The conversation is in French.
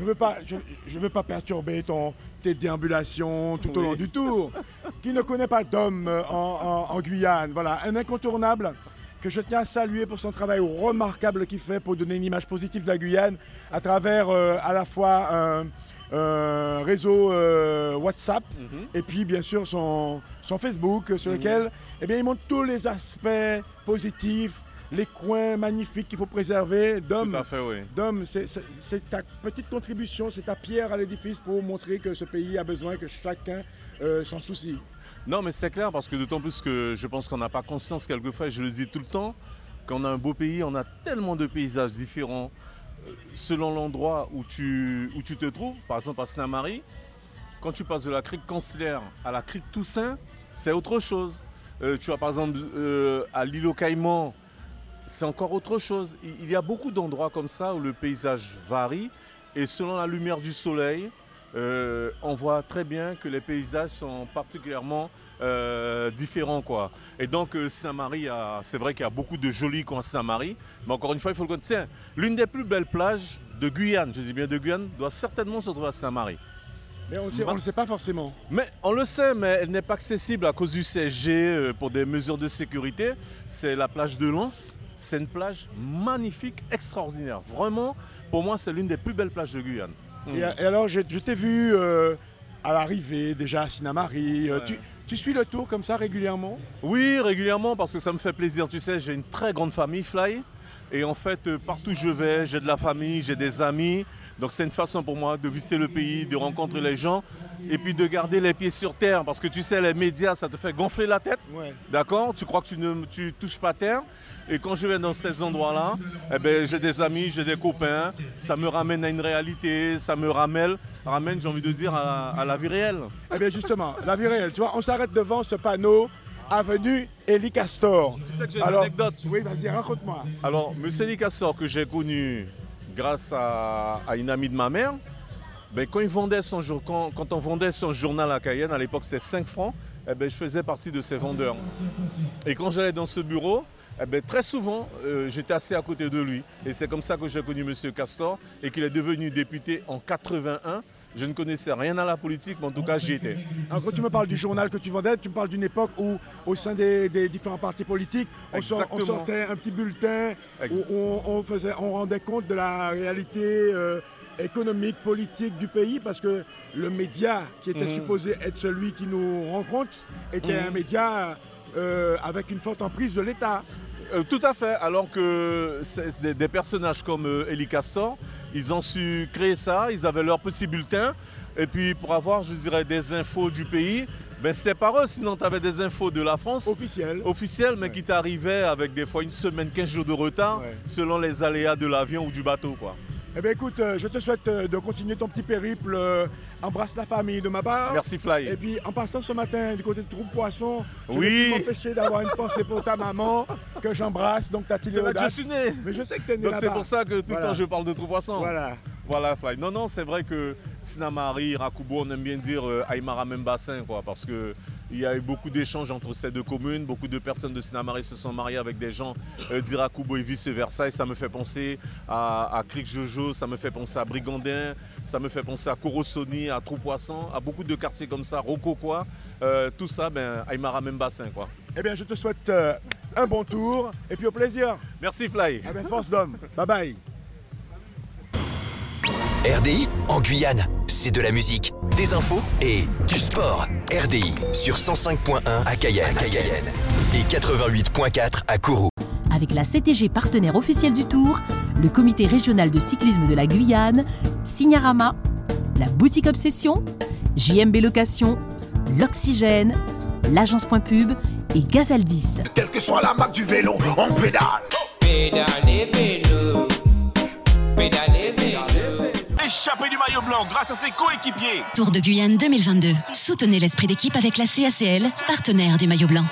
je veux pas, je, je veux pas perturber ton, tes déambulations tout au Oui. long du tour. Qui ne connaît pas Dom euh, en, en- en Guyane Voilà, un incontournable que je tiens à saluer pour son travail remarquable qu'il fait pour donner une image positive de la Guyane à travers euh, à la fois un, réseau euh, WhatsApp Mhm. et puis bien sûr son, son Facebook sur Mhm. lequel eh bien, il montre tous les aspects positifs, les coins magnifiques qu'il faut préserver. Dom, Tout à fait, oui. Dom, c'est ta petite contribution, c'est ta pierre à l'édifice pour montrer que ce pays a besoin que chacun euh, s'en soucie. Non, mais c'est clair parce que d'autant plus que je pense qu'on n'a pas conscience quelquefois, et je le dis tout le temps, qu'on a un beau pays, on a tellement de paysages différents euh, selon l'endroit où tu, où tu te trouves. Par exemple, à Saint-Marie, quand tu passes de la crique Cancelaire à la crique Toussaint, c'est autre chose. Euh, tu vas par exemple euh, à l'île aux Caïmans, c'est encore autre chose. Il y a beaucoup d'endroits comme ça où le paysage varie et selon la lumière du soleil, euh, on voit très bien que les paysages sont particulièrement euh, différents. Quoi. Et donc, euh, Saint-Marie, c'est vrai qu'il y a beaucoup de jolis coins à Saint-Marie, mais encore une fois, il faut le connaître. L'une des plus belles plages de Guyane, je dis bien de Guyane, doit certainement se trouver à Saint-Marie. Mais on ne ne sait pas forcément. Mais on le sait, mais elle n'est pas accessible à cause du CSG euh, pour des mesures de sécurité. C'est la plage de Lens. C'est une plage magnifique, extraordinaire. Vraiment, pour moi, c'est l'une des plus belles plages de Guyane. Et, Mm. et alors, je, je t'ai vu euh, à l'arrivée déjà à Sinamari. euh, Ouais. tu, tu suis le tour comme ça régulièrement? Oui, régulièrement, parce que ça me fait plaisir. Tu sais, j'ai une très grande famille, Fly. Et en fait, euh, partout où je vais, j'ai de la famille, j'ai des amis. Donc c'est une façon pour moi de visiter le pays, de rencontrer les gens et puis de garder les pieds sur terre. Parce que tu sais, les médias, ça te fait gonfler la tête. Ouais. D'accord? Tu crois que tu ne tu touches pas terre. Et quand je vais dans ces endroits-là, eh ben, j'ai des amis, j'ai des copains. Ça me ramène à une réalité, ça me ramène, ramène j'ai envie de dire, à, à la vie réelle. Eh bien justement, la vie réelle, tu vois, on s'arrête devant ce panneau Avenue Elie Castor. Tu sais que j'ai une anecdote. Oui, vas-y, raconte-moi. Alors, M. Nicassor, que j'ai connu grâce à, une amie de ma mère, ben, quand on vendait son journal à Cayenne, à l'époque c'était 5 francs, eh ben, je faisais partie de ces vendeurs. Et quand j'allais dans ce bureau, eh ben, très souvent, euh, j'étais assis à côté de lui. Et c'est comme ça que j'ai connu M. Castor et qu'il est devenu député en 81. Je ne connaissais rien à la politique, mais en tout cas, j'y étais. Alors quand tu me parles du journal que tu vendais, tu me parles d'une époque où, au sein des, des différents partis politiques, on, sort- on Exactement. sortait un petit bulletin où on, on faisait, on rendait compte de la réalité euh, économique, politique du pays, parce que le média qui était Mhm. supposé être celui qui nous rencontre était Mhm. un média euh, avec une forte emprise de l'État. Euh, tout à fait, alors que des, des personnages comme euh, Elie Castor, ils ont su créer ça, ils avaient leur petit bulletin, et puis pour avoir, je dirais, des infos du pays, ben c'est par eux, sinon tu avais des infos de la France Officiel. officielles, mais Ouais. qui t'arrivaient avec des fois une semaine, 15 jours de retard, Ouais. selon les aléas de l'avion ou du bateau. Quoi. Eh bien écoute, euh, je te souhaite euh, de continuer ton petit périple. euh, embrasse la famille de ma part. Merci Fly. Et puis en passant ce matin du côté de Troupe Poisson, je Oui. ne peux m'empêcher d'avoir une pensée pour ta maman que j'embrasse, donc ta C'est là que je suis né. Mais je sais que tu es né Donc c'est pour ça que tout Voilà. le temps je parle de Trou Poisson. Voilà. Voilà, Fly. Non, non, c'est vrai que Sinamari, Rakubo, on aime bien dire euh, Aymara même bassin, quoi, parce que il y a eu beaucoup d'échanges entre ces deux communes. Beaucoup de personnes de Sinamari se sont mariées avec des gens euh, d'Irakubo et vice-versa. Et ça me fait penser à, à Cric Jojo, ça me fait penser à Brigandin, ça me fait penser à Corosoni, à Trou-Poisson, à beaucoup de quartiers comme ça, Rocoquois. Euh, tout ça, ben, Aymara même bassin, quoi. Eh bien, je te souhaite euh, un bon tour et puis au plaisir. Merci, Fly. Eh bien, force d'homme. Bye bye. RDI en Guyane, c'est de la musique, des infos et du sport. RDI sur 105.1 à Cayenne, et 88.4 à Kourou. Avec la CTG partenaire officielle du Tour, le comité régional de cyclisme de la Guyane, Signarama, la boutique Obsession, JMB Location, l'Oxygène, l'agence Point Pub et Gazaldis. Quelle que soit la marque du vélo, on pédale. Pédalez vélo, pédalez vélo. Échappé du maillot blanc grâce à ses coéquipiers. Tour de Guyane 2022. Soutenez l'esprit d'équipe avec la CACL, partenaire du maillot blanc.